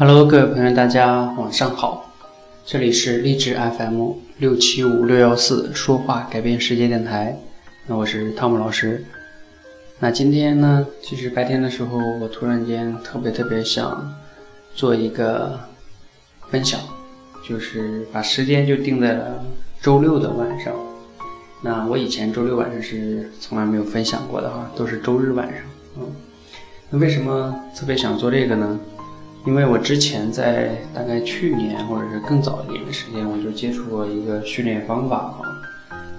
Hello，各位朋友，大家晚上好，这里是励志 FM 六七五六幺四说话改变世界电台，那我是汤姆老师。那今天呢，其实白天的时候，我突然间特别特别想做一个分享，就是把时间就定在了周六的晚上。那我以前周六晚上是从来没有分享过的哈，都是周日晚上。嗯，那为什么特别想做这个呢？因为我之前在大概去年或者是更早一点的时间，我就接触过一个训练方法哈。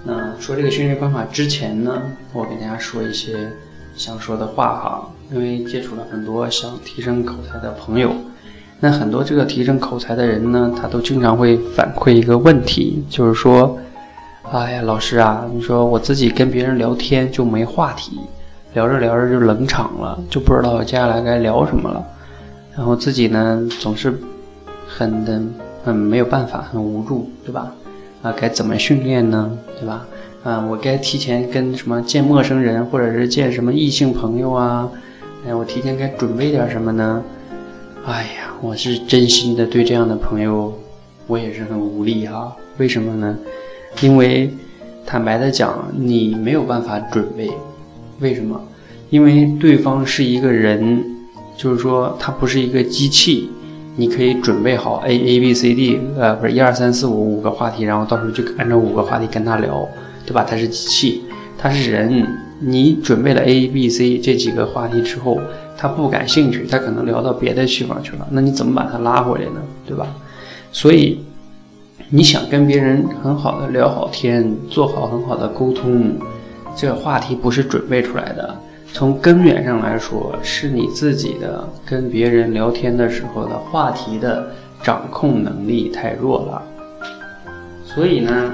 那说这个训练方法之前呢，我给大家说一些想说的话哈。因为接触了很多想提升口才的朋友，那很多这个提升口才的人呢，他都经常会反馈一个问题，就是说，哎呀，老师啊，你说我自己跟别人聊天就没话题，聊着聊着就冷场了，就不知道接下来该聊什么了。然后自己呢，总是很的很没有办法，很无助，对吧？啊，该怎么训练呢？对吧？啊，我该提前跟什么见陌生人，或者是见什么异性朋友啊？哎，我提前该准备点什么呢？哎呀，我是真心的对这样的朋友，我也是很无力哈。为什么呢？因为坦白的讲，你没有办法准备。为什么？因为对方是一个人。就是说，它不是一个机器，你可以准备好 A A B C D，呃，不是一二三四五五个话题，然后到时候就按照五个话题跟他聊，对吧？他是机器，他是人。你准备了 A B C 这几个话题之后，他不感兴趣，他可能聊到别的地方去了，那你怎么把他拉回来呢？对吧？所以，你想跟别人很好的聊好天，做好很好的沟通，这个话题不是准备出来的。从根源上来说，是你自己的跟别人聊天的时候的话题的掌控能力太弱了，所以呢，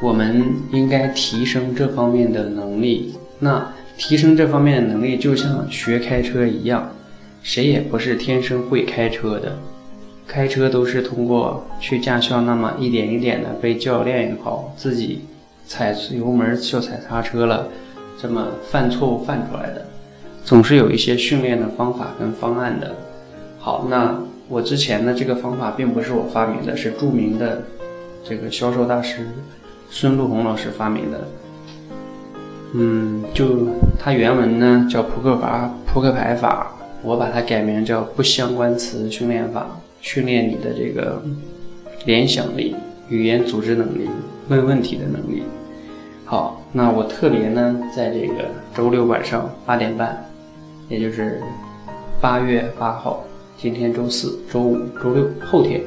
我们应该提升这方面的能力。那提升这方面的能力，就像学开车一样，谁也不是天生会开车的，开车都是通过去驾校那么一点一点的被教练也好，自己踩油门就踩刹车了。这么犯错误犯出来的，总是有一些训练的方法跟方案的。好，那我之前的这个方法并不是我发明的，是著名的这个销售大师孙路红老师发明的。嗯，就他原文呢叫扑克法、扑克牌法，我把它改名叫不相关词训练法，训练你的这个联想力、语言组织能力、问问题的能力。好，那我特别呢，在这个周六晚上八点半，也就是八月八号，今天周四、周五、周六，后天，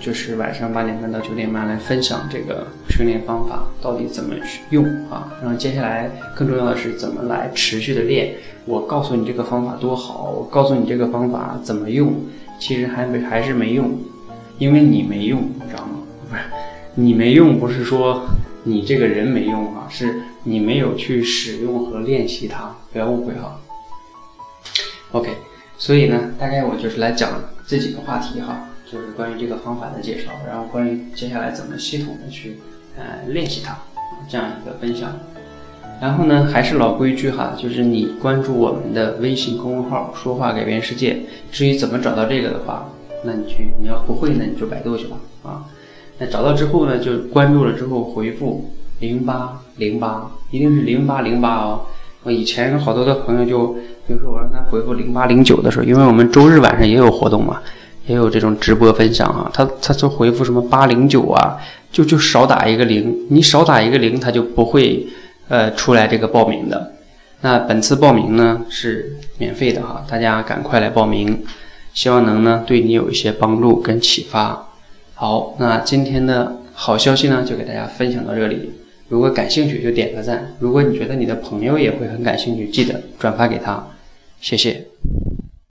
就是晚上八点半到九点半来分享这个训练方法到底怎么去用啊？然后接下来更重要的是怎么来持续的练。我告诉你这个方法多好，我告诉你这个方法怎么用，其实还没还是没用，因为你没用，你知道吗？不是，你没用，不是说。你这个人没用啊，是你没有去使用和练习它，不要误会哈。OK，所以呢，大概我就是来讲这几个话题哈，就是关于这个方法的介绍，然后关于接下来怎么系统的去呃练习它这样一个分享。然后呢，还是老规矩哈，就是你关注我们的微信公众号“说话改变世界”。至于怎么找到这个的话，那你去你要不会呢，你就百度去吧啊。那找到之后呢，就关注了之后回复零八零八，一定是零八零八哦。我以前有好多的朋友就，比如说我让他回复零八零九的时候，因为我们周日晚上也有活动嘛，也有这种直播分享啊，他他就回复什么八零九啊，就就少打一个零，你少打一个零，他就不会呃出来这个报名的。那本次报名呢是免费的哈，大家赶快来报名，希望能呢对你有一些帮助跟启发。好，那今天的好消息呢，就给大家分享到这里。如果感兴趣，就点个赞；如果你觉得你的朋友也会很感兴趣，记得转发给他。谢谢。